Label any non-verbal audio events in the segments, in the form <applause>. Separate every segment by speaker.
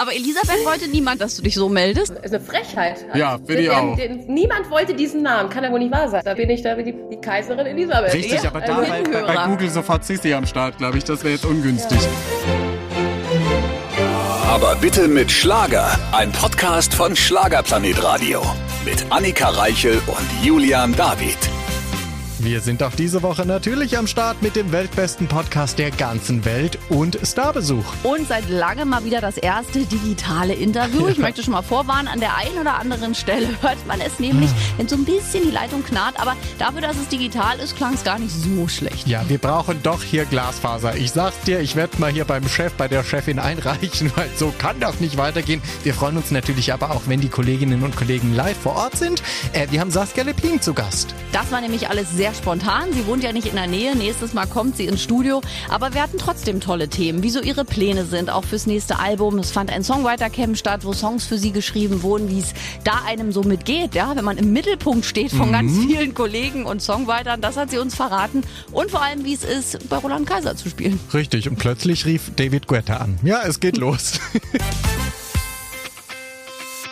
Speaker 1: Aber Elisabeth wollte niemand, dass du dich so meldest.
Speaker 2: Das ist eine Frechheit.
Speaker 3: Ja, finde ich auch.
Speaker 2: Den, niemand wollte diesen Namen. Kann ja wohl nicht wahr sein. Da bin ich da die, die Kaiserin Elisabeth.
Speaker 3: Richtig, aber da bei, bei, bei Google sofort Sissi am Start, glaube ich. Das wäre jetzt ungünstig.
Speaker 4: Aber bitte mit Schlager. Ein Podcast von Schlagerplanet Radio. Mit Annika Reichel und Julian David.
Speaker 5: Wir sind auch diese Woche natürlich am Start mit dem weltbesten Podcast der ganzen Welt und Starbesuch.
Speaker 1: Und seit langem mal wieder das erste digitale Interview. Ich möchte schon mal vorwarnen, an der einen oder anderen Stelle <laughs> hört man es nämlich, wenn so ein bisschen die Leitung knarrt. Aber dafür, dass es digital ist, klang es gar nicht so schlecht.
Speaker 5: Ja, wir brauchen doch hier Glasfaser. Ich sag's dir, ich werde mal hier beim Chef, bei der Chefin einreichen, <laughs> weil so kann das nicht weitergehen. Wir freuen uns natürlich aber auch, wenn die Kolleginnen und Kollegen live vor Ort sind. Äh, wir haben Saskia Lepin zu Gast.
Speaker 1: Das war nämlich alles sehr spontan. Sie wohnt ja nicht in der Nähe. Nächstes Mal kommt sie ins Studio. Aber wir hatten trotzdem tolle Themen, wie so ihre Pläne sind, auch fürs nächste Album. Es fand ein Songwriter-Camp statt, wo Songs für sie geschrieben wurden, wie es da einem so mitgeht, ja, wenn man im Mittelpunkt steht von mhm. ganz vielen Kollegen und Songwritern. Das hat sie uns verraten. Und vor allem, wie es ist, bei Roland Kaiser zu spielen.
Speaker 5: Richtig. Und plötzlich rief David Guetta an. Ja, es geht <laughs> los. <laughs>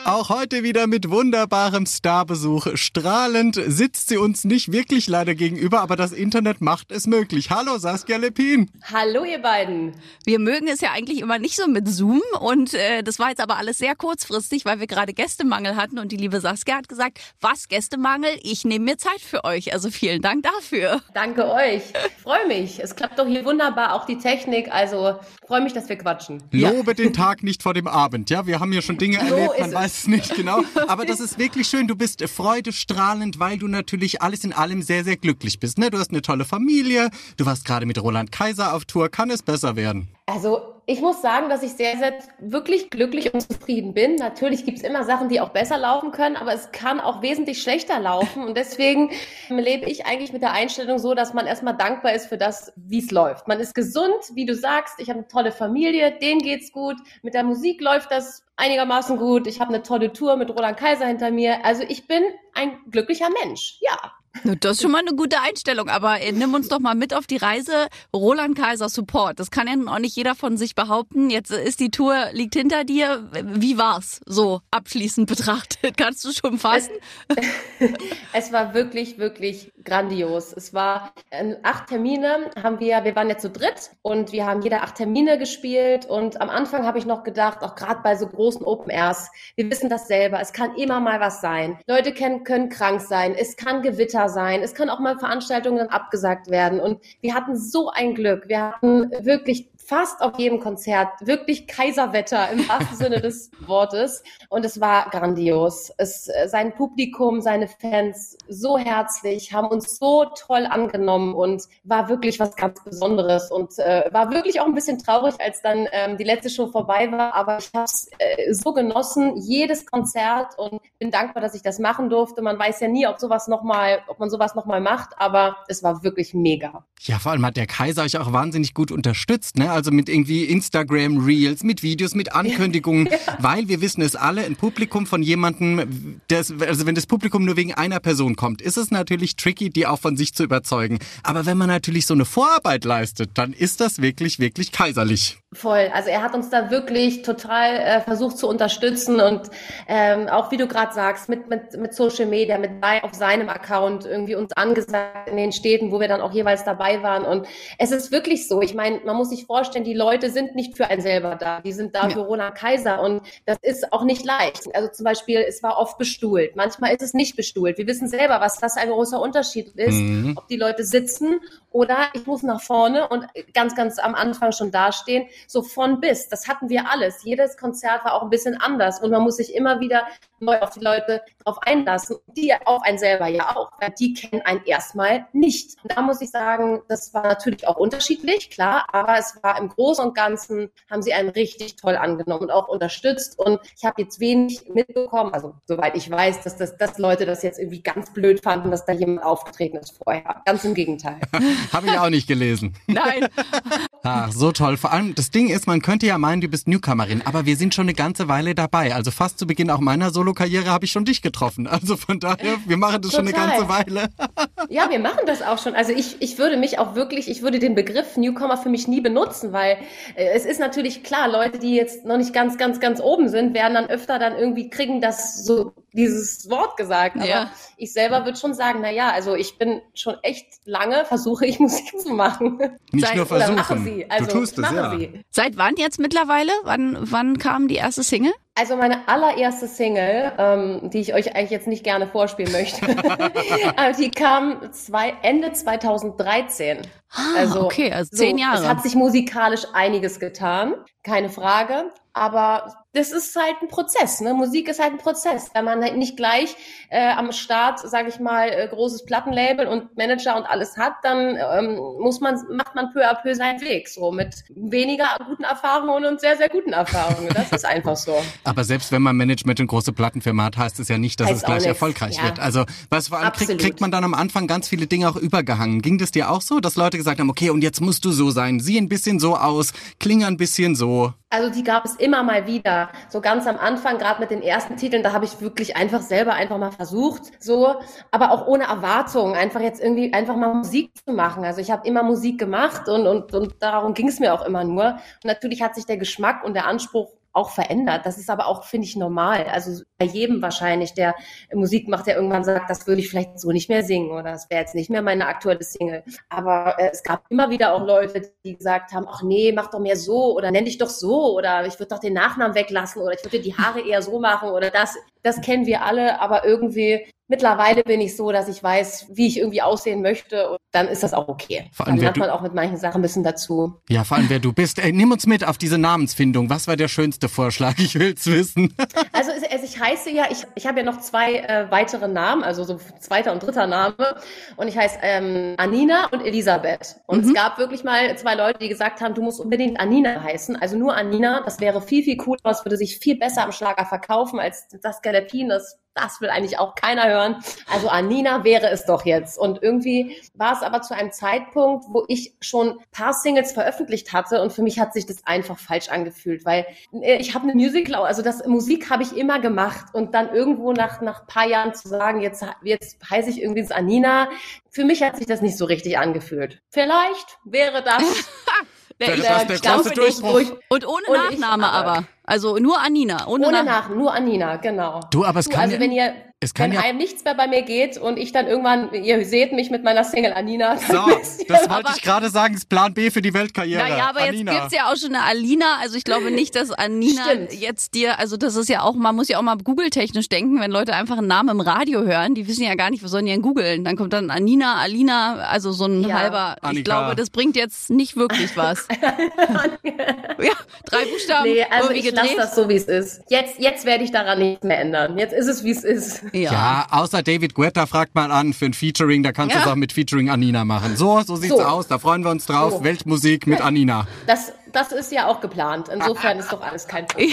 Speaker 5: Auch heute wieder mit wunderbarem Starbesuch. Strahlend sitzt sie uns nicht wirklich leider gegenüber, aber das Internet macht es möglich. Hallo Saskia Lepin.
Speaker 2: Hallo ihr beiden.
Speaker 1: Wir mögen es ja eigentlich immer nicht so mit Zoom und äh, das war jetzt aber alles sehr kurzfristig, weil wir gerade Gästemangel hatten und die liebe Saskia hat gesagt, was Gästemangel, ich nehme mir Zeit für euch. Also vielen Dank dafür.
Speaker 2: Danke euch. Freue mich. Es klappt doch hier wunderbar, auch die Technik. Also freue mich, dass wir quatschen.
Speaker 5: Lobe ja. den Tag nicht vor dem Abend. Ja, wir haben ja schon Dinge so erlebt, man weiß es nicht genau. Aber das ist wirklich schön. Du bist freudestrahlend, weil du natürlich alles in allem sehr, sehr glücklich bist. Ne? Du hast eine tolle Familie. Du warst gerade mit Roland Kaiser auf Tour. Kann es besser werden?
Speaker 2: Also ich muss sagen, dass ich sehr, sehr wirklich glücklich und zufrieden bin. Natürlich gibt es immer Sachen, die auch besser laufen können, aber es kann auch wesentlich schlechter laufen. Und deswegen lebe ich eigentlich mit der Einstellung so, dass man erstmal dankbar ist für das, wie es läuft. Man ist gesund, wie du sagst. Ich habe eine tolle Familie, denen geht's gut. Mit der Musik läuft das einigermaßen gut. Ich habe eine tolle Tour mit Roland Kaiser hinter mir. Also ich bin ein glücklicher Mensch. Ja.
Speaker 1: Das ist schon mal eine gute Einstellung, aber äh, nimm uns doch mal mit auf die Reise. Roland Kaiser Support. Das kann ja nun auch nicht jeder von sich behaupten. Jetzt ist die Tour, liegt hinter dir. Wie war's so abschließend betrachtet? <laughs> Kannst du schon fassen? <laughs>
Speaker 2: Es, war wirklich, wirklich grandios. Es war äh, acht Termine haben wir, wir waren ja zu dritt und wir haben jeder acht Termine gespielt und am Anfang habe ich noch gedacht, auch gerade bei so großen Open Airs, wir wissen das selber, es kann immer mal was sein. Leute können, können krank sein, es kann Gewitter sein. Es kann auch mal Veranstaltungen abgesagt werden. Und wir hatten so ein Glück. Wir hatten wirklich fast auf jedem Konzert wirklich Kaiserwetter im wahrsten Sinne <laughs> des Wortes. Und es war grandios. Es, äh, sein Publikum, seine Fans so herzlich, haben uns so toll angenommen und war wirklich was ganz Besonderes und äh, war wirklich auch ein bisschen traurig, als dann ähm, die letzte Show vorbei war. Aber ich habe es äh, so genossen, jedes Konzert und bin dankbar, dass ich das machen durfte. Man weiß ja nie, ob sowas noch mal, ob man sowas noch mal macht, aber es war wirklich mega.
Speaker 5: Ja, vor allem hat der Kaiser euch auch wahnsinnig gut unterstützt, ne? Also mit irgendwie Instagram Reels, mit Videos, mit Ankündigungen, <laughs> ja. weil wir wissen es alle, ein Publikum von jemandem, das, also wenn das Publikum nur wegen einer Person kommt, ist es natürlich tricky, die auch von sich zu überzeugen. Aber wenn man natürlich so eine Vorarbeit leistet, dann ist das wirklich, wirklich kaiserlich.
Speaker 2: Voll. Also er hat uns da wirklich total äh, versucht zu unterstützen und ähm, auch wie du gerade sagst, mit, mit, mit Social Media, mit auf seinem Account irgendwie uns angesagt in den Städten, wo wir dann auch jeweils dabei waren. Und es ist wirklich so. Ich meine, man muss sich vorstellen, die Leute sind nicht für einen selber da. Die sind da ja. für Roland Kaiser und das ist auch nicht leicht. Also zum Beispiel, es war oft bestuhlt. Manchmal ist es nicht bestuhlt. Wir wissen selber, was das ein großer Unterschied ist, mhm. ob die Leute sitzen oder ich muss nach vorne und ganz, ganz am Anfang schon dastehen so von bis. Das hatten wir alles. Jedes Konzert war auch ein bisschen anders und man muss sich immer wieder neu auf die Leute drauf einlassen. Die auf einen selber ja auch, weil die kennen einen erstmal nicht. Und da muss ich sagen, das war natürlich auch unterschiedlich, klar, aber es war im Großen und Ganzen, haben sie einen richtig toll angenommen und auch unterstützt. Und ich habe jetzt wenig mitbekommen, also soweit ich weiß, dass, das, dass Leute das jetzt irgendwie ganz blöd fanden, dass da jemand aufgetreten ist vorher. Ganz im Gegenteil. <laughs>
Speaker 5: habe ich auch nicht gelesen.
Speaker 1: Nein.
Speaker 5: Ach, so toll. Vor allem, das Das Ding ist, man könnte ja meinen, du bist Newcomerin, aber wir sind schon eine ganze Weile dabei. Also fast zu Beginn auch meiner Solokarriere habe ich schon dich getroffen. Also von daher, wir machen das Total. schon eine ganze Weile. <laughs>
Speaker 2: ja, wir machen das auch schon. Also ich, ich würde mich auch wirklich, ich würde den Begriff Newcomer für mich nie benutzen, weil äh, es ist natürlich klar, Leute, die jetzt noch nicht ganz, ganz, ganz oben sind, werden dann öfter dann irgendwie kriegen das so dieses Wort gesagt. Aber ja. ich selber würde schon sagen, na ja, also ich bin schon echt lange versuche ich <laughs> Musik zu machen.
Speaker 5: Nicht nur versuchen.
Speaker 2: Sie. Also,
Speaker 5: du tust es, ja. Sie.
Speaker 1: Seit wann jetzt mittlerweile? Wann, wann kam die erste Single?
Speaker 2: Also meine allererste Single, ähm, die ich euch eigentlich jetzt nicht gerne vorspielen möchte, <laughs> die kam zwei, Ende 2013.
Speaker 1: Ah, also, okay, also zehn so, Jahre.
Speaker 2: Es hat sich musikalisch einiges getan, keine Frage. Aber das ist halt ein Prozess. Ne? Musik ist halt ein Prozess. Wenn man halt nicht gleich äh, am Start, sage ich mal, äh, großes Plattenlabel und Manager und alles hat, dann ähm, muss man, macht man peu à peu seinen Weg. So mit weniger guten Erfahrungen und sehr, sehr guten Erfahrungen. Das ist einfach so.
Speaker 5: Aber selbst wenn man Management und große Plattenfirma hat, heißt es ja nicht, dass heißt es gleich erfolgreich ja. wird. Also was vor allem kriegt, kriegt man dann am Anfang ganz viele Dinge auch übergehangen. Ging das dir auch so, dass Leute gesagt haben, okay, und jetzt musst du so sein, sieh ein bisschen so aus, klinge ein bisschen so?
Speaker 2: Also die gab es immer mal wieder. So ganz am Anfang, gerade mit den ersten Titeln, da habe ich wirklich einfach selber einfach mal versucht, so, aber auch ohne Erwartung, einfach jetzt irgendwie einfach mal Musik zu machen. Also ich habe immer Musik gemacht und, und, und darum ging es mir auch immer nur. Und natürlich hat sich der Geschmack und der Anspruch auch verändert. Das ist aber auch, finde ich, normal. Also bei jedem wahrscheinlich, der Musik macht, der irgendwann sagt, das würde ich vielleicht so nicht mehr singen oder das wäre jetzt nicht mehr meine aktuelle Single. Aber äh, es gab immer wieder auch Leute, die gesagt haben, ach nee, mach doch mehr so oder nenn dich doch so oder ich würde doch den Nachnamen weglassen oder ich würde die Haare eher so machen oder das. Das kennen wir alle, aber irgendwie Mittlerweile bin ich so, dass ich weiß, wie ich irgendwie aussehen möchte und dann ist das auch okay. Vor allem, dann lernt man auch mit manchen Sachen ein bisschen dazu.
Speaker 5: Ja, vor allem wer du bist. Ey, nimm uns mit auf diese Namensfindung. Was war der schönste Vorschlag? Ich will's wissen. <laughs>
Speaker 2: also, also ich heiße ja, ich, ich habe ja noch zwei äh, weitere Namen, also so zweiter und dritter Name und ich heiße ähm, Anina und Elisabeth. Und mhm. es gab wirklich mal zwei Leute, die gesagt haben, du musst unbedingt Anina heißen, also nur Anina. Das wäre viel, viel cooler, es würde sich viel besser am Schlager verkaufen als das Galepin, das das will eigentlich auch keiner hören. Also Anina wäre es doch jetzt. Und irgendwie war es aber zu einem Zeitpunkt, wo ich schon paar Singles veröffentlicht hatte und für mich hat sich das einfach falsch angefühlt, weil äh, ich habe eine Musical, also das Musik habe ich immer gemacht und dann irgendwo nach nach paar Jahren zu sagen, jetzt jetzt heiße ich irgendwie Anina, für mich hat sich das nicht so richtig angefühlt. Vielleicht wäre das <laughs>
Speaker 5: der, der, der große Durchbruch.
Speaker 1: Und ohne Nachname aber. Also nur Anina. Ohne,
Speaker 2: ohne Nach nur Anina, genau.
Speaker 5: Du, aber es du, kann
Speaker 2: Also
Speaker 5: ja,
Speaker 2: wenn ihr
Speaker 5: es kann
Speaker 2: wenn
Speaker 5: ja
Speaker 2: einem nichts mehr bei mir geht und ich dann irgendwann, ihr seht mich mit meiner Single Anina.
Speaker 5: So, <laughs> das wollte ich gerade sagen, ist Plan B für die Weltkarriere.
Speaker 1: Naja, aber Anina. jetzt gibt's ja auch schon eine Alina. Also ich glaube nicht, dass Anina Stimmt. jetzt dir, also das ist ja auch, man muss ja auch mal Google-technisch denken, wenn Leute einfach einen Namen im Radio hören, die wissen ja gar nicht, was sollen die denn googeln? Dann kommt dann Anina, Alina, also so ein ja. halber, Annika. ich glaube, das bringt jetzt nicht wirklich was. <laughs> ja, drei Buchstaben.
Speaker 2: Nee, also ich lasse das so, wie es ist. Jetzt, jetzt werde ich daran nichts mehr ändern. Jetzt ist es, wie es ist.
Speaker 5: Ja, ja außer David Guetta fragt mal an für ein Featuring, da kannst ja. du es auch mit Featuring Anina machen. So, so sieht's so. aus, da freuen wir uns drauf. So. Weltmusik mit Anina.
Speaker 2: Das, das ist ja auch geplant. Insofern ist doch alles kein Problem.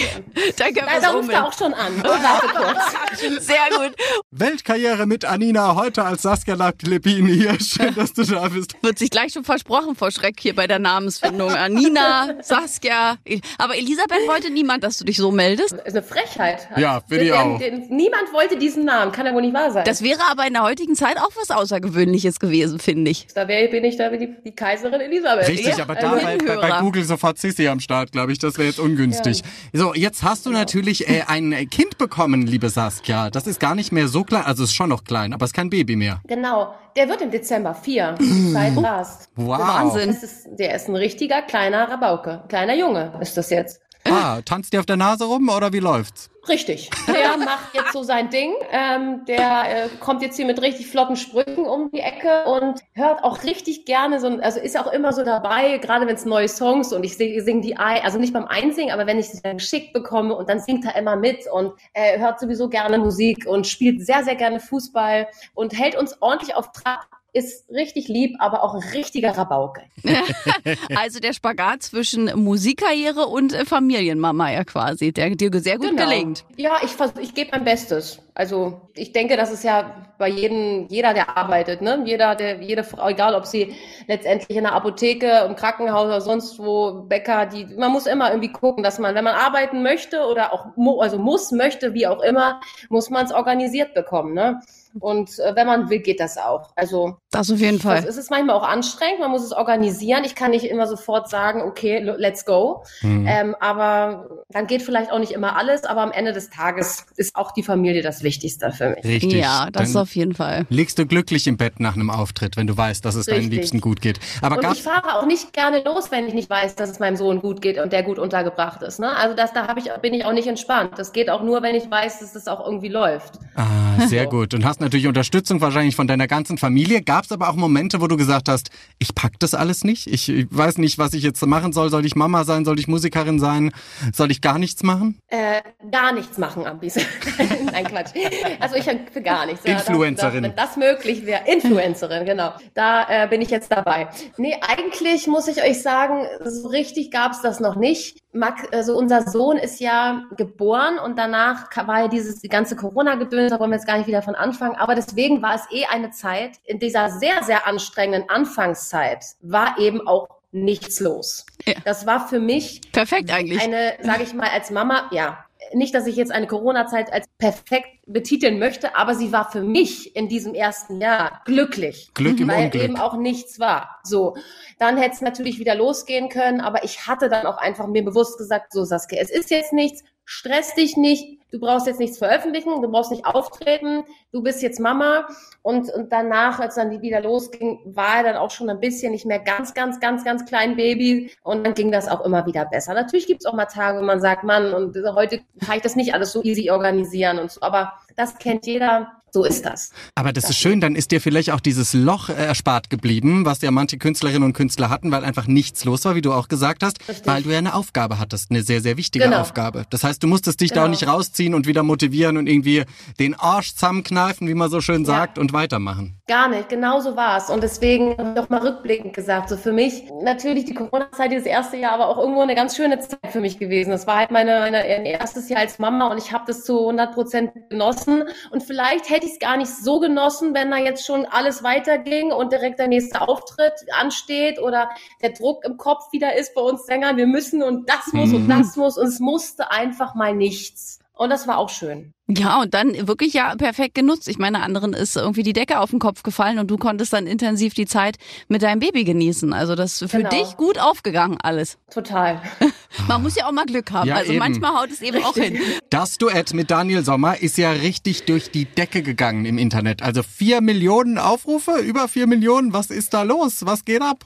Speaker 1: da können
Speaker 2: da ruft er auch schon an. <laughs>
Speaker 1: Sehr gut.
Speaker 5: Weltkarriere mit Anina, heute als Saskia Lapilipini hier. Schön, dass du da bist.
Speaker 1: Wird sich gleich schon versprochen vor Schreck hier bei der Namensfindung. Anina, Saskia. Aber Elisabeth wollte niemand, dass du dich so meldest. Das
Speaker 2: ist eine Frechheit.
Speaker 5: Ja, finde ich auch.
Speaker 2: niemand wollte diesen Namen. Kann ja wohl nicht wahr sein.
Speaker 1: Das wäre aber in der heutigen Zeit auch was Außergewöhnliches gewesen, finde ich.
Speaker 2: Da wär, bin ich da wie die, die Kaiserin Elisabeth.
Speaker 5: Richtig, ja, aber da bei, bei, bei Google sofort sofort Sissi am Start, glaube ich. Das wäre jetzt ungünstig. Ja. So, jetzt hast du ja. natürlich äh, ein Kind bekommen, liebe Saskia. Das ist gar nicht mehr so klein, also ist schon noch klein, aber ist kein Baby mehr.
Speaker 2: Genau. Der wird im Dezember vier. Seit <clears throat> Last.
Speaker 5: Wow.
Speaker 2: Wahnsinn. Ist, der ist ein richtiger kleiner Rabauke. Kleiner Junge ist das jetzt.
Speaker 5: Ah, tanzt der auf der Nase rum oder wie läuft's?
Speaker 2: Richtig. Der macht jetzt so sein Ding. Ähm, der äh, kommt jetzt hier mit richtig flotten Sprüchen um die Ecke und hört auch richtig gerne so, also ist auch immer so dabei, gerade wenn es neue Songs und ich singe sing die, also nicht beim Einsingen, aber wenn ich sie dann geschickt bekomme und dann singt er immer mit und äh, hört sowieso gerne Musik und spielt sehr, sehr gerne Fußball und hält uns ordentlich auf Trab ist richtig lieb, aber auch ein richtiger Rabauke. <laughs>
Speaker 1: also der Spagat zwischen Musikkarriere und äh, Familienmama ja quasi, der dir sehr gut genau. gelingt.
Speaker 2: Ja, ich, ich gebe mein Bestes. Also ich denke, das ist ja bei jedem, jeder, der arbeitet, ne? Jeder, der, jede Frau, egal ob sie letztendlich in der Apotheke, im Krankenhaus oder sonst wo, Bäcker, die, man muss immer irgendwie gucken, dass man, wenn man arbeiten möchte oder auch, also muss, möchte, wie auch immer, muss man es organisiert bekommen, ne? Und äh, wenn man will, geht das auch. Also
Speaker 1: das auf jeden Fall.
Speaker 2: Es ist manchmal auch anstrengend, man muss es organisieren. Ich kann nicht immer sofort sagen, okay, let's go. Mhm. Ähm, aber dann geht vielleicht auch nicht immer alles, aber am Ende des Tages ist auch die Familie das Wichtigste für mich.
Speaker 1: Richtig. Ja, das dann auf jeden Fall.
Speaker 5: Liegst du glücklich im Bett nach einem Auftritt, wenn du weißt, dass es Richtig. deinen Liebsten gut geht.
Speaker 2: Aber und ich fahre auch nicht gerne los, wenn ich nicht weiß, dass es meinem Sohn gut geht und der gut untergebracht ist. Ne? Also das, da ich, bin ich auch nicht entspannt. Das geht auch nur, wenn ich weiß, dass es auch irgendwie läuft.
Speaker 5: Ah, sehr so. gut. Und hast natürlich Unterstützung wahrscheinlich von deiner ganzen Familie. Gab es aber auch Momente, wo du gesagt hast, ich pack das alles nicht? Ich, ich weiß nicht, was ich jetzt machen soll. Soll ich Mama sein? Soll ich Musikerin sein? Soll ich gar nichts machen?
Speaker 2: Äh, gar nichts machen, Ambis. <laughs> Nein, Quatsch. Also ich für gar nichts.
Speaker 5: Influencerin.
Speaker 2: Ja, wenn das möglich wäre. Influencerin, genau. Da äh, bin ich jetzt dabei. Nee, eigentlich muss ich euch sagen, so richtig gab es das noch nicht. Max, also unser Sohn ist ja geboren und danach war ja dieses die ganze Corona-Gedöns, da wollen wir jetzt gar nicht wieder von anfangen. Aber deswegen war es eh eine Zeit, in dieser sehr, sehr anstrengenden Anfangszeit war eben auch nichts los. Ja. Das war für mich
Speaker 1: perfekt eigentlich.
Speaker 2: Eine, sage ich mal, als Mama, ja, nicht, dass ich jetzt eine Corona-Zeit als perfekt betiteln möchte, aber sie war für mich in diesem ersten Jahr glücklich,
Speaker 5: Glück im
Speaker 2: weil
Speaker 5: Unglück.
Speaker 2: eben auch nichts war. So, dann hätte es natürlich wieder losgehen können, aber ich hatte dann auch einfach mir bewusst gesagt, so Saskia, es ist jetzt nichts, stress dich nicht, du brauchst jetzt nichts veröffentlichen, du brauchst nicht auftreten, du bist jetzt Mama. Und, und danach, als dann wieder losging, war er dann auch schon ein bisschen nicht mehr ganz, ganz, ganz, ganz klein Baby. Und dann ging das auch immer wieder besser. Natürlich gibt's auch mal Tage, wo man sagt, Mann, und heute kann ich das nicht alles so easy organisieren und so. Aber das kennt jeder. So ist das.
Speaker 5: Aber das, das ist schön, dann ist dir vielleicht auch dieses Loch äh, erspart geblieben, was ja manche Künstlerinnen und Künstler hatten, weil einfach nichts los war, wie du auch gesagt hast, Richtig. weil du ja eine Aufgabe hattest, eine sehr, sehr wichtige genau. Aufgabe. Das heißt, du musstest dich genau. da auch nicht rausziehen und wieder motivieren und irgendwie den Arsch zusammenkneifen, wie man so schön sagt, ja. und weitermachen.
Speaker 2: Gar nicht, genau so war es. Und deswegen habe ich auch mal rückblickend gesagt, so für mich natürlich die Corona-Zeit, dieses erste Jahr, aber auch irgendwo eine ganz schöne Zeit für mich gewesen. Das war halt meine, meine erstes Jahr als Mama und ich habe das zu 100 Prozent genossen. Und vielleicht hätte ich es gar nicht so genossen, wenn da jetzt schon alles weiterging und direkt der nächste Auftritt ansteht oder der Druck im Kopf wieder ist bei uns Sängern, wir müssen und das muss mhm. und das muss und es musste einfach mal nichts. Und das war auch schön.
Speaker 1: Ja, und dann wirklich ja perfekt genutzt. Ich meine, anderen ist irgendwie die Decke auf den Kopf gefallen und du konntest dann intensiv die Zeit mit deinem Baby genießen. Also das ist für genau. dich gut aufgegangen alles.
Speaker 2: Total. <laughs>
Speaker 1: Man muss ja auch mal Glück haben. Ja, also eben. manchmal haut es eben auch hin.
Speaker 5: Das Duett mit Daniel Sommer ist ja richtig durch die Decke gegangen im Internet. Also vier Millionen Aufrufe, über vier Millionen. Was ist da los? Was geht ab?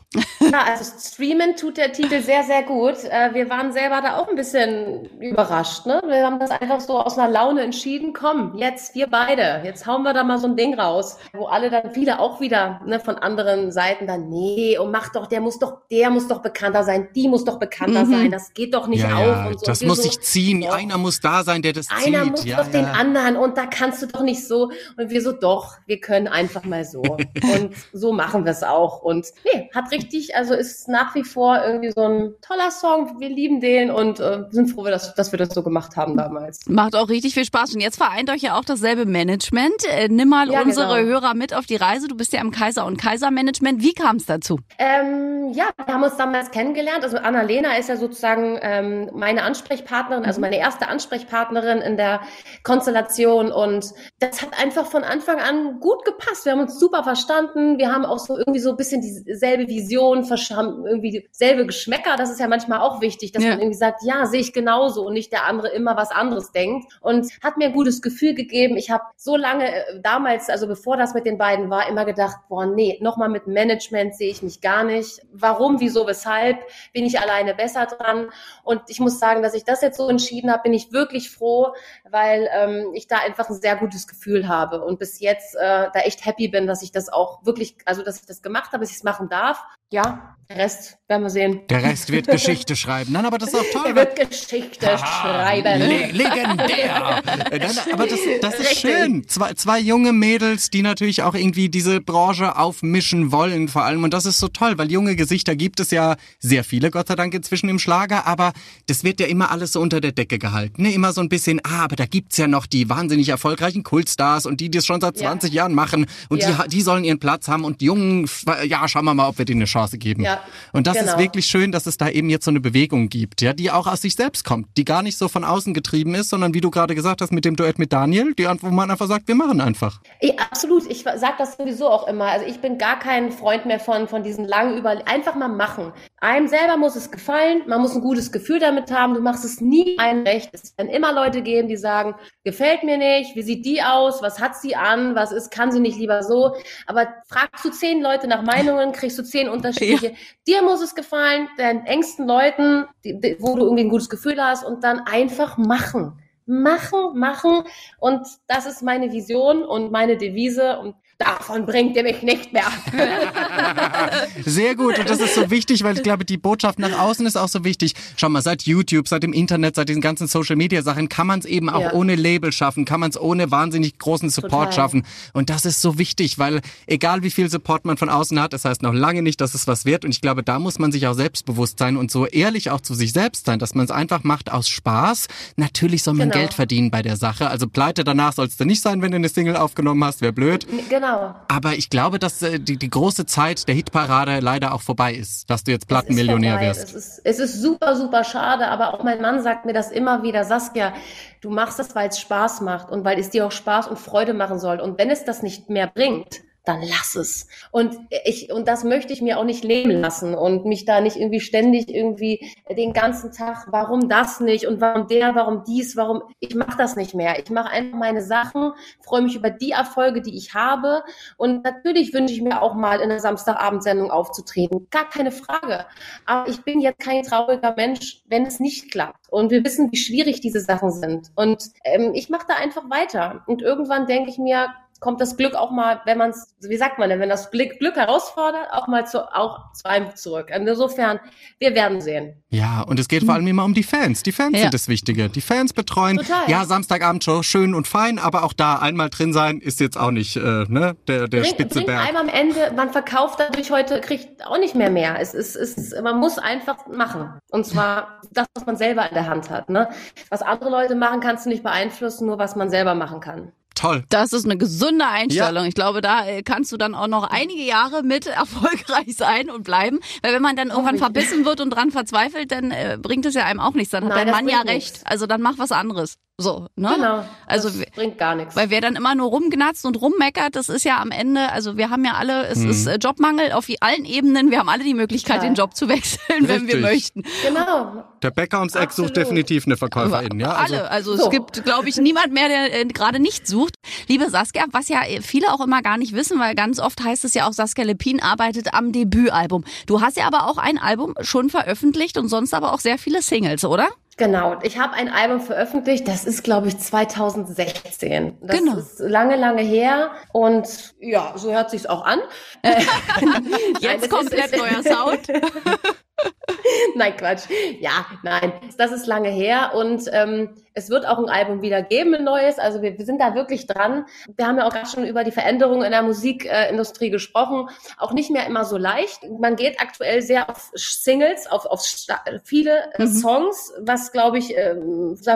Speaker 2: Na, also streamen tut der Titel sehr, sehr gut. Äh, wir waren selber da auch ein bisschen überrascht. Ne? Wir haben das einfach so aus einer Laune entschieden entschieden, komm, jetzt wir beide, jetzt hauen wir da mal so ein Ding raus, wo alle dann viele auch wieder ne, von anderen Seiten dann, nee, und mach doch, der muss doch, der muss doch bekannter sein, die muss doch bekannter mhm. sein, das geht doch nicht ja, auf ja, und
Speaker 5: so. Das und muss so, sich ziehen, doch, einer muss da sein, der das
Speaker 2: einer
Speaker 5: zieht.
Speaker 2: Einer muss ja, doch den anderen und da kannst du doch nicht so. Und wir so, doch, wir können einfach mal so. <laughs> und so machen wir es auch. Und nee, hat richtig, also ist nach wie vor irgendwie so ein toller Song, wir lieben den und äh, sind froh, dass, dass wir das so gemacht haben damals.
Speaker 1: Macht auch richtig viel Spaß. Und jetzt vereint euch ja auch dasselbe Management. Äh, nimm mal ja, unsere genau. Hörer mit auf die Reise. Du bist ja im Kaiser und Kaiser Management. Wie kam es dazu?
Speaker 2: Ähm, ja, wir haben uns damals kennengelernt. Also Annalena ist ja sozusagen ähm, meine Ansprechpartnerin, also mhm. meine erste Ansprechpartnerin in der Konstellation. Und das hat einfach von Anfang an gut gepasst. Wir haben uns super verstanden. Wir haben auch so irgendwie so ein bisschen dieselbe Vision, haben irgendwie dieselbe Geschmäcker. Das ist ja manchmal auch wichtig, dass ja. man irgendwie sagt, ja, sehe ich genauso und nicht der andere immer was anderes denkt. Und hat mir ein gutes Gefühl gegeben. Ich habe so lange äh, damals, also bevor das mit den beiden war, immer gedacht, boah, nee, nochmal mit Management sehe ich mich gar nicht. Warum, wieso, weshalb? Bin ich alleine besser dran? Und ich muss sagen, dass ich das jetzt so entschieden habe, bin ich wirklich froh, weil ähm, ich da einfach ein sehr gutes Gefühl habe und bis jetzt äh, da echt happy bin, dass ich das auch wirklich, also dass ich das gemacht habe, dass ich es machen darf. Ja, der Rest werden wir sehen.
Speaker 5: Der Rest wird Geschichte schreiben. Nein, aber das ist auch <laughs> toll.
Speaker 2: Er wird Geschichte Aha, schreiben. Le
Speaker 5: legendär. <laughs> Nein, aber das, das ist Richtig. schön. Zwei, zwei junge Mädels, die natürlich auch irgendwie diese Branche aufmischen wollen vor allem. Und das ist so toll, weil junge Gesichter gibt es ja sehr viele, Gott sei Dank, inzwischen im Schlager. Aber das wird ja immer alles so unter der Decke gehalten. Ne? Immer so ein bisschen, ah, aber da gibt's ja noch die wahnsinnig erfolgreichen Kultstars und die, die es schon seit 20 ja. Jahren machen. Und ja. die, die sollen ihren Platz haben. Und die Jungen, ja, schauen wir mal, ob wir denen eine Chance geben. Ja. Und das genau. ist wirklich schön, dass es da eben jetzt so eine Bewegung gibt, ja, die auch aus sich selbst kommt, die gar nicht so von außen getrieben ist, sondern wie du gerade gesagt hast mit dem Duett mit Daniel, die, wo man einfach sagt, wir machen einfach.
Speaker 2: Ja, absolut. Ich sage das sowieso auch immer. Also ich bin gar kein Freund mehr von, von diesen langen über einfach mal machen. Einem selber muss es gefallen, man muss ein gutes Gefühl damit haben. Du machst es nie ein Recht. Es werden immer Leute geben, die sagen, gefällt mir nicht, wie sieht die aus, was hat sie an, was ist, kann sie nicht lieber so. Aber fragst du zehn Leute nach Meinungen, kriegst du zehn unterschiedliche. Ja. Dir muss es gefallen, deinen engsten Leuten, die, die, wo du irgendwie ein gutes Gefühl hast und dann einfach machen. Machen, machen. Und das ist meine Vision und meine Devise. Und davon bringt ihr mich nicht mehr. <laughs>
Speaker 5: Sehr gut. Und das ist so wichtig, weil ich glaube, die Botschaft nach außen ist auch so wichtig. Schau mal, seit YouTube, seit dem Internet, seit diesen ganzen Social Media Sachen kann man es eben auch ja. ohne Label schaffen, kann man es ohne wahnsinnig großen Support Total. schaffen. Und das ist so wichtig, weil egal wie viel Support man von außen hat, das heißt noch lange nicht, dass es was wird. Und ich glaube, da muss man sich auch selbstbewusst sein und so ehrlich auch zu sich selbst sein, dass man es einfach macht aus Spaß. Natürlich soll man genau. Geld verdienen bei der Sache. Also pleite danach sollst du nicht sein, wenn du eine Single aufgenommen hast, wäre blöd.
Speaker 2: Genau.
Speaker 5: Aber ich glaube, dass äh, die, die große Zeit der Hitparade leider auch vorbei ist, dass du jetzt Plattenmillionär wirst.
Speaker 2: Es ist, es ist super, super schade, aber auch mein Mann sagt mir das immer wieder, Saskia, du machst das, weil es Spaß macht und weil es dir auch Spaß und Freude machen soll. Und wenn es das nicht mehr bringt, dann lass es. Und ich, und das möchte ich mir auch nicht leben lassen und mich da nicht irgendwie ständig irgendwie den ganzen Tag, warum das nicht und warum der, warum dies, warum, ich mache das nicht mehr. Ich mache einfach meine Sachen, freue mich über die Erfolge, die ich habe und natürlich wünsche ich mir auch mal in einer Samstagabendsendung aufzutreten. Gar keine Frage. Aber ich bin jetzt kein trauriger Mensch, wenn es nicht klappt. Und wir wissen, wie schwierig diese Sachen sind. Und ähm, ich mache da einfach weiter. Und irgendwann denke ich mir, kommt das Glück auch mal, wenn man es, wie sagt man denn, wenn das Glück, Glück herausfordert, auch mal zu, auch zu einem zurück. Insofern, wir werden sehen.
Speaker 5: Ja, und es geht vor allem immer um die Fans. Die Fans ja. sind das Wichtige. Die Fans betreuen. Total. Ja, Samstagabendshow, schön und fein, aber auch da einmal drin sein ist jetzt auch nicht äh, ne, der, der bring, spitze Berg.
Speaker 2: Einem am Ende, man verkauft dadurch heute, kriegt auch nicht mehr mehr. Es ist, es ist, man muss einfach machen. Und zwar das, was man selber in der Hand hat. Ne? Was andere Leute machen, kannst du nicht beeinflussen, nur was man selber machen kann.
Speaker 5: Toll.
Speaker 1: Das ist eine gesunde Einstellung. Ja. Ich glaube, da äh, kannst du dann auch noch einige Jahre mit <laughs> erfolgreich sein und bleiben. Weil wenn man dann irgendwann verbissen wird und dran verzweifelt, dann äh, bringt es ja einem auch nichts. Dann hat Nein, dein Mann ja recht. Nichts. Also dann mach was anderes. So, ne?
Speaker 2: Genau. Also das bringt gar nichts.
Speaker 1: Weil wer dann immer nur rumgnatzt und rummeckert, das ist ja am Ende, also wir haben ja alle, es mhm. ist äh, Jobmangel auf allen Ebenen. Wir haben alle die Möglichkeit, ja. den Job zu <laughs> wechseln, Richtig. wenn wir möchten.
Speaker 2: Genau.
Speaker 5: Der Bäcker ums Eck sucht definitiv eine Verkäuferin, ja?
Speaker 1: Also alle. Also so. es gibt, glaube ich, niemand mehr, der äh, gerade nicht sucht. Liebe Saskia, was ja viele auch immer gar nicht wissen, weil ganz oft heißt es ja auch, Saskia Lepin arbeitet am Debütalbum. Du hast ja aber auch ein Album schon veröffentlicht und sonst aber auch sehr viele Singles, oder?
Speaker 2: Genau, ich habe ein Album veröffentlicht, das ist, glaube ich, 2016. Das genau. ist lange, lange her und ja, so hört sich's auch an. <laughs> <laughs>
Speaker 1: Jetzt komplett neuer Sound. <laughs> <laughs>
Speaker 2: nein, Quatsch. Ja, nein, das ist lange her und ähm, es wird auch ein Album wieder geben, ein neues. Also wir, wir sind da wirklich dran. Wir haben ja auch gerade schon über die Veränderungen in der Musikindustrie äh, gesprochen. Auch nicht mehr immer so leicht. Man geht aktuell sehr auf Singles, auf, auf viele äh, mhm. Songs, was glaube ich äh,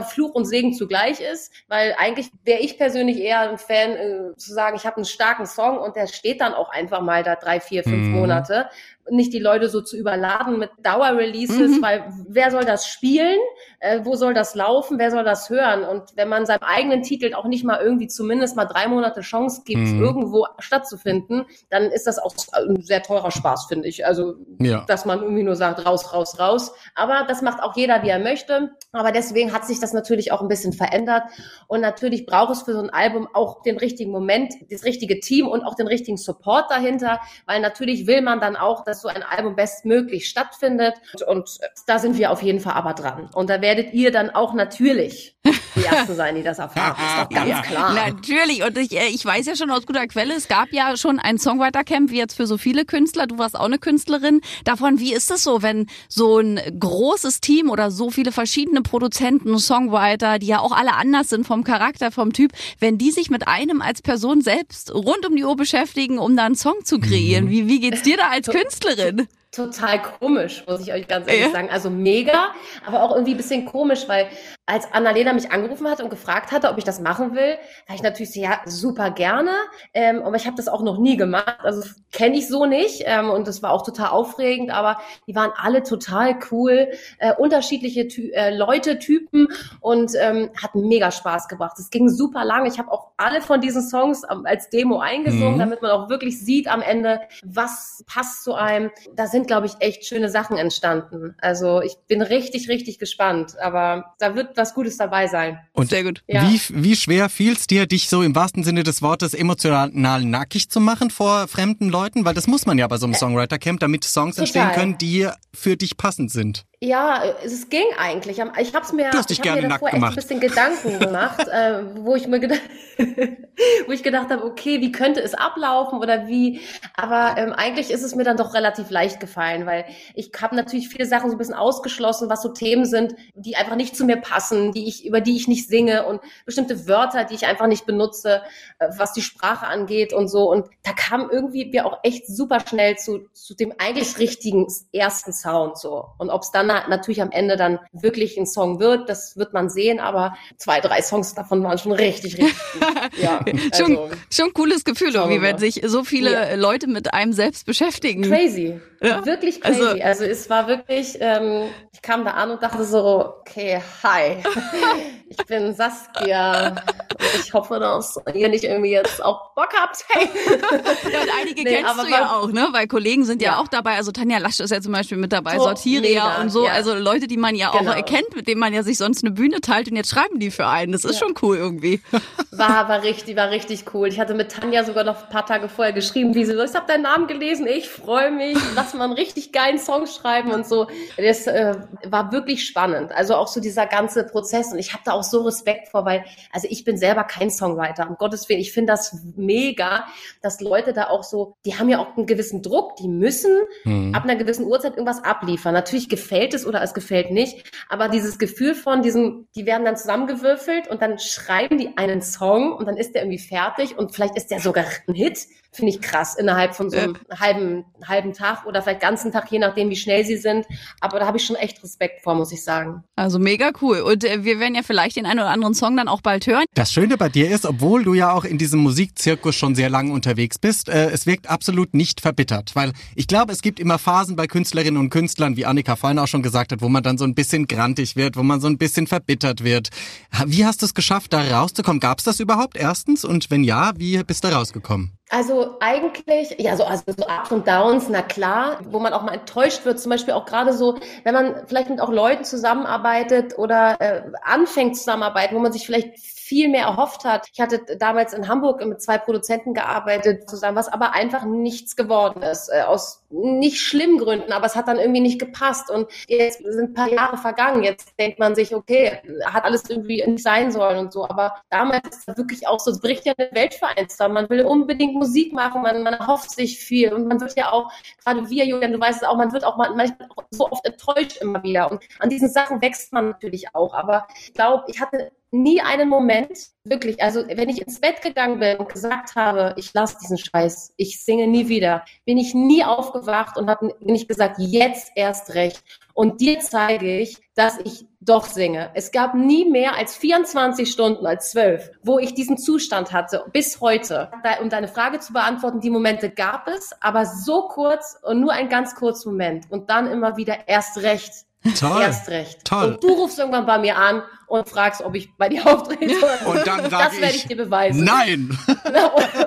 Speaker 2: Fluch und Segen zugleich ist, weil eigentlich wäre ich persönlich eher ein Fan äh, zu sagen, ich habe einen starken Song und der steht dann auch einfach mal da drei, vier, fünf mhm. Monate nicht die Leute so zu überladen mit Dauerreleases, mhm. weil wer soll das spielen? Äh, wo soll das laufen? Wer soll das hören? Und wenn man seinem eigenen Titel auch nicht mal irgendwie zumindest mal drei Monate Chance gibt, mhm. irgendwo stattzufinden, dann ist das auch ein sehr teurer Spaß, finde ich. Also, ja. dass man irgendwie nur sagt, raus, raus, raus. Aber das macht auch jeder, wie er möchte. Aber deswegen hat sich das natürlich auch ein bisschen verändert. Und natürlich braucht es für so ein Album auch den richtigen Moment, das richtige Team und auch den richtigen Support dahinter, weil natürlich will man dann auch, dass so ein Album bestmöglich stattfindet. Und, und da sind wir auf jeden Fall aber dran. Und da werdet ihr dann auch natürlich die <laughs> Ersten sein, die das erfahren. ist doch ganz
Speaker 1: ja,
Speaker 2: klar.
Speaker 1: Natürlich. Und ich, äh, ich weiß ja schon aus guter Quelle, es gab ja schon ein Songwriter-Camp, wie jetzt für so viele Künstler. Du warst auch eine Künstlerin. Davon, wie ist es so, wenn so ein großes Team oder so viele verschiedene Produzenten, Songwriter, die ja auch alle anders sind vom Charakter, vom Typ, wenn die sich mit einem als Person selbst rund um die Uhr beschäftigen, um da einen Song zu kreieren? Wie, wie geht's dir da als Künstlerin?
Speaker 2: Total komisch, muss ich euch ganz ehrlich ja. sagen. Also mega, aber auch irgendwie ein bisschen komisch, weil als Annalena mich angerufen hat und gefragt hatte, ob ich das machen will, war ich natürlich so, ja, super gerne. Ähm, aber ich habe das auch noch nie gemacht. Also kenne ich so nicht. Ähm, und das war auch total aufregend, aber die waren alle total cool, äh, unterschiedliche Ty äh, Leute, Typen und ähm, hat mega Spaß gebracht. Es ging super lang. Ich habe auch alle von diesen Songs als Demo eingesungen, mhm. damit man auch wirklich sieht am Ende, was passt zu einem. Da sind, glaube ich, echt schöne Sachen entstanden. Also ich bin richtig, richtig gespannt. Aber da wird was Gutes dabei sein.
Speaker 5: Und sehr gut. Ja. Wie, wie schwer fiel es dir, dich so im wahrsten Sinne des Wortes emotional nackig zu machen vor fremden Leuten? Weil das muss man ja bei so einem Songwriter-Camp, damit Songs Total. entstehen können, die für dich passend sind.
Speaker 2: Ja, es ging eigentlich. Ich habe es mir, ich
Speaker 5: gerne
Speaker 2: mir
Speaker 5: davor echt ein
Speaker 2: bisschen Gedanken <laughs> gemacht, äh, wo ich mir gedacht, <laughs> wo ich gedacht habe, okay, wie könnte es ablaufen oder wie? Aber ähm, eigentlich ist es mir dann doch relativ leicht gefallen, weil ich habe natürlich viele Sachen so ein bisschen ausgeschlossen, was so Themen sind, die einfach nicht zu mir passen, die ich über die ich nicht singe und bestimmte Wörter, die ich einfach nicht benutze, äh, was die Sprache angeht und so. Und da kam irgendwie wir auch echt super schnell zu zu dem eigentlich richtigen ersten Sound so. Und ob es dann natürlich am Ende dann wirklich ein Song wird, das wird man sehen, aber zwei, drei Songs davon waren schon richtig, richtig <laughs> gut. Ja,
Speaker 1: also, schon, schon cooles Gefühl, irgendwie, wenn sich so viele ja. Leute mit einem selbst beschäftigen.
Speaker 2: Crazy. Ja. Wirklich crazy. Also, also es war wirklich, ähm, ich kam da an und dachte so, okay, hi. <laughs> ich bin Saskia. Ich hoffe, dass ihr nicht irgendwie jetzt auch Bock habt. Hey. <laughs>
Speaker 1: ja, und einige nee, kennst du ja auch, ne? Weil Kollegen sind ja, ja, auch dabei. Also Tanja Lasch ist ja zum Beispiel mit dabei, so, Sortiria und so. Ja. Also Leute, die man ja genau. auch erkennt, mit denen man ja sich sonst eine Bühne teilt und jetzt schreiben die für einen. Das ist schon cool irgendwie. <laughs>
Speaker 2: War, war richtig, war richtig cool. Ich hatte mit Tanja sogar noch ein paar Tage vorher geschrieben, wie sie so, ich habe deinen Namen gelesen, ich freue mich, lass mal einen richtig geilen Song schreiben und so. Das äh, war wirklich spannend. Also auch so dieser ganze Prozess und ich habe da auch so Respekt vor, weil, also ich bin selber kein Songwriter, um Gottes Willen. Ich finde das mega, dass Leute da auch so, die haben ja auch einen gewissen Druck, die müssen mhm. ab einer gewissen Uhrzeit irgendwas abliefern. Natürlich gefällt es oder es gefällt nicht, aber dieses Gefühl von diesem, die werden dann zusammengewürfelt und dann schreiben die einen Song und dann ist der irgendwie fertig und vielleicht ist der sogar ein Hit finde ich krass, innerhalb von so einem ja. halben, halben Tag oder vielleicht ganzen Tag, je nachdem, wie schnell sie sind. Aber da habe ich schon echt Respekt vor, muss ich sagen.
Speaker 1: Also mega cool. Und äh, wir werden ja vielleicht den einen oder anderen Song dann auch bald hören.
Speaker 5: Das Schöne bei dir ist, obwohl du ja auch in diesem Musikzirkus schon sehr lange unterwegs bist, äh, es wirkt absolut nicht verbittert. Weil ich glaube, es gibt immer Phasen bei Künstlerinnen und Künstlern, wie Annika vorhin auch schon gesagt hat, wo man dann so ein bisschen grantig wird, wo man so ein bisschen verbittert wird. Wie hast du es geschafft, da rauszukommen? Gab es das überhaupt erstens? Und wenn ja, wie bist du rausgekommen?
Speaker 2: Also eigentlich, ja, so, also so Ups und Downs, na klar, wo man auch mal enttäuscht wird, zum Beispiel auch gerade so, wenn man vielleicht mit auch Leuten zusammenarbeitet oder äh, anfängt zusammenarbeiten, wo man sich vielleicht viel mehr erhofft hat. Ich hatte damals in Hamburg mit zwei Produzenten gearbeitet zusammen, was aber einfach nichts geworden ist. Äh, aus nicht schlimmen Gründen, aber es hat dann irgendwie nicht gepasst. Und jetzt sind ein paar Jahre vergangen. Jetzt denkt man sich, okay, hat alles irgendwie nicht sein sollen und so. Aber damals ist es wirklich auch so, es bricht ja eine Welt für eins da. Man will unbedingt Musik machen, man, man hofft sich viel. Und man wird ja auch, gerade wir, Julian, du weißt es auch, man wird auch manchmal so oft enttäuscht immer wieder. Und an diesen Sachen wächst man natürlich auch. Aber ich glaube, ich hatte nie einen Moment, wirklich, also wenn ich ins Bett gegangen bin und gesagt habe, ich lasse diesen Scheiß, ich singe nie wieder, bin ich nie aufgewacht und habe nicht gesagt, jetzt erst recht. Und dir zeige ich, dass ich doch singe. Es gab nie mehr als 24 Stunden, als zwölf, wo ich diesen Zustand hatte, bis heute. Um deine Frage zu beantworten, die Momente gab es, aber so kurz und nur ein ganz kurzer Moment. Und dann immer wieder erst recht
Speaker 5: Toll.
Speaker 2: Erst recht.
Speaker 5: Toll.
Speaker 2: Und du rufst irgendwann bei mir an und fragst, ob ich bei dir auftrete.
Speaker 5: Und dann
Speaker 2: sag das werde ich dir beweisen.
Speaker 5: Nein. <laughs>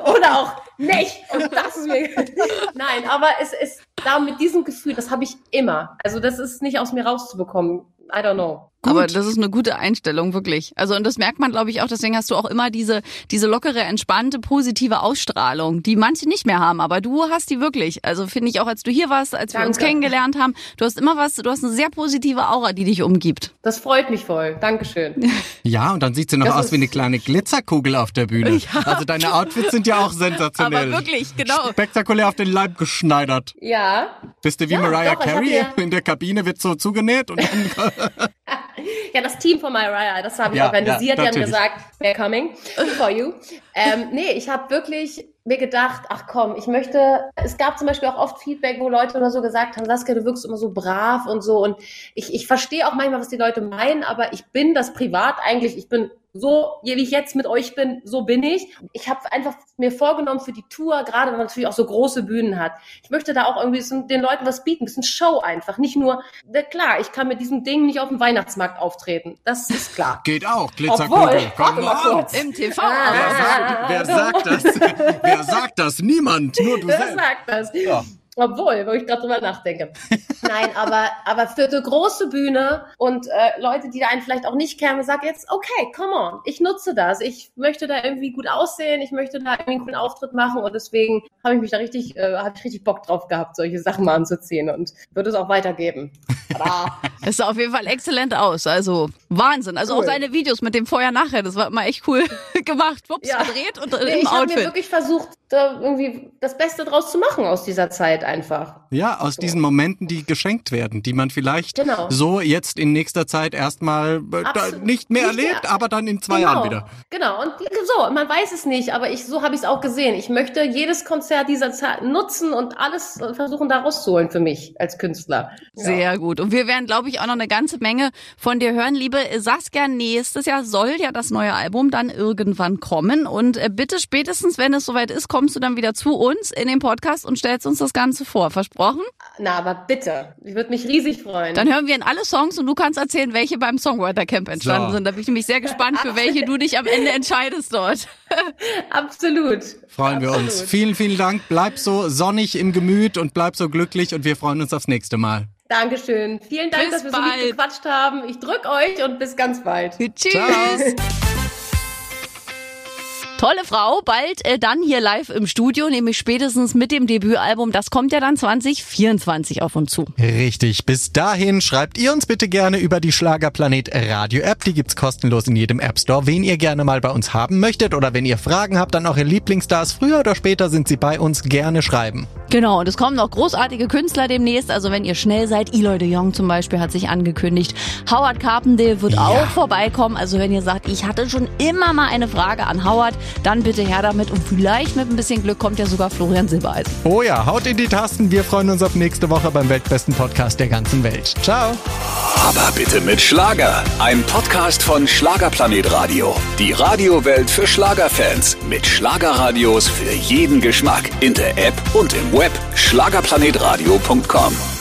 Speaker 2: Oder auch nicht. Und das ist mir. <laughs> Nein, aber es ist da mit diesem Gefühl, das habe ich immer. Also das ist nicht aus mir rauszubekommen I don't know.
Speaker 1: Gut. Aber das ist eine gute Einstellung, wirklich. Also, und das merkt man, glaube ich, auch. Deswegen hast du auch immer diese, diese lockere, entspannte, positive Ausstrahlung, die manche nicht mehr haben. Aber du hast die wirklich. Also, finde ich auch, als du hier warst, als Danke. wir uns kennengelernt haben, du hast immer was, du hast eine sehr positive Aura, die dich umgibt.
Speaker 2: Das freut mich voll. Dankeschön. <laughs>
Speaker 5: Ja, und dann sieht sie noch das aus wie eine kleine Glitzerkugel auf der Bühne. Ja. Also, deine Outfits sind ja auch sensationell.
Speaker 1: Aber wirklich, genau.
Speaker 5: Spektakulär auf den Leib geschneidert.
Speaker 2: Ja.
Speaker 5: Bist du wie ja, Mariah doch, Carey? In der Kabine wird so zugenäht und dann <laughs> <laughs>
Speaker 2: ja, das Team von Mariah, das habe ich ja, organisiert. Ja, die haben gesagt, we're coming for you. Ähm, nee, ich habe wirklich mir gedacht, ach komm, ich möchte, es gab zum Beispiel auch oft Feedback, wo Leute oder so gesagt haben, Saskia, du wirkst immer so brav und so und ich, ich verstehe auch manchmal, was die Leute meinen, aber ich bin das privat eigentlich, ich bin so, wie ich jetzt mit euch bin, so bin ich. Ich habe einfach mir vorgenommen für die Tour, gerade wenn man natürlich auch so große Bühnen hat. Ich möchte da auch irgendwie den Leuten was bieten, ein bisschen Show einfach. Nicht nur, klar, ich kann mit diesem Ding nicht auf dem Weihnachtsmarkt auftreten. Das ist klar. <laughs>
Speaker 5: Geht auch, Glitzerkugel. Komm
Speaker 1: mal Im TV. Ah,
Speaker 5: wer, wer, sagt das? <laughs> wer sagt das? Niemand, nur du
Speaker 2: wer
Speaker 5: selbst.
Speaker 2: Wer sagt das? Ja. Obwohl, wo ich gerade drüber nachdenke. <laughs> Nein, aber, aber für eine große Bühne und äh, Leute, die da einen vielleicht auch nicht kennen, sag jetzt, okay, come on, ich nutze das. Ich möchte da irgendwie gut aussehen, ich möchte da irgendwie einen coolen Auftritt machen und deswegen habe ich mich da richtig, äh, habe ich richtig Bock drauf gehabt, solche Sachen mal anzuziehen und würde es auch weitergeben.
Speaker 1: Es <laughs> sah auf jeden Fall exzellent aus. Also Wahnsinn. Also cool. auch seine Videos mit dem Vorher-Nachher, das war immer echt cool <laughs> gemacht. Wups, ja. gedreht und äh, nee, im
Speaker 2: ich
Speaker 1: Outfit. Ich
Speaker 2: habe mir wirklich versucht, da irgendwie das Beste draus zu machen aus dieser Zeit einfach.
Speaker 5: Ja, aus so. diesen Momenten, die geschenkt werden, die man vielleicht genau. so jetzt in nächster Zeit erstmal äh, nicht mehr nicht erlebt, mehr. aber dann in zwei
Speaker 2: genau.
Speaker 5: Jahren wieder.
Speaker 2: Genau, und so, man weiß es nicht, aber ich, so habe ich es auch gesehen. Ich möchte jedes Konzert dieser Zeit nutzen und alles versuchen, da rauszuholen für mich als Künstler.
Speaker 1: Sehr ja. gut. Und wir werden, glaube ich, auch noch eine ganze Menge von dir hören. Liebe Saskia, nächstes Jahr soll ja das neue Album dann irgendwann kommen. Und äh, bitte spätestens, wenn es soweit ist, kommst du dann wieder zu uns in den Podcast und stellst uns das Ganze vor. Versprochen?
Speaker 2: Na, aber bitte. Ich würde mich riesig freuen.
Speaker 1: Dann hören wir in alle Songs und du kannst erzählen, welche beim Songwriter Camp entstanden so. sind. Da bin ich nämlich sehr gespannt, für welche du dich am Ende entscheidest dort. <laughs>
Speaker 2: Absolut.
Speaker 5: Freuen wir uns. Vielen, vielen Dank. Bleib so sonnig im Gemüt und bleib so glücklich und wir freuen uns aufs nächste Mal.
Speaker 2: Dankeschön. Vielen Dank, bis dass wir bald. so gut gequatscht haben. Ich drücke euch und bis ganz bald.
Speaker 1: Tschüss. Ciao. Tolle Frau, bald äh, dann hier live im Studio, nämlich spätestens mit dem Debütalbum. Das kommt ja dann 2024 auf uns zu.
Speaker 5: Richtig. Bis dahin schreibt ihr uns bitte gerne über die Schlagerplanet Radio App. Die gibt's kostenlos in jedem App Store. Wen ihr gerne mal bei uns haben möchtet oder wenn ihr Fragen habt, dann auch ihr Lieblingsstars. Früher oder später sind sie bei uns. Gerne schreiben.
Speaker 1: Genau, und es kommen noch großartige Künstler demnächst. Also wenn ihr schnell seid, Eloy de Jong zum Beispiel hat sich angekündigt. Howard Carpendale wird ja. auch vorbeikommen. Also wenn ihr sagt, ich hatte schon immer mal eine Frage an Howard, dann bitte her damit. Und vielleicht mit ein bisschen Glück kommt ja sogar Florian Silbereisen.
Speaker 5: Oh ja, haut in die Tasten. Wir freuen uns auf nächste Woche beim weltbesten Podcast der ganzen Welt. Ciao.
Speaker 4: Aber bitte mit Schlager. Ein Podcast von Schlagerplanet Radio. Die Radiowelt für Schlagerfans. Mit Schlagerradios für jeden Geschmack. In der App und im Web. Schlagerplanetradio.com.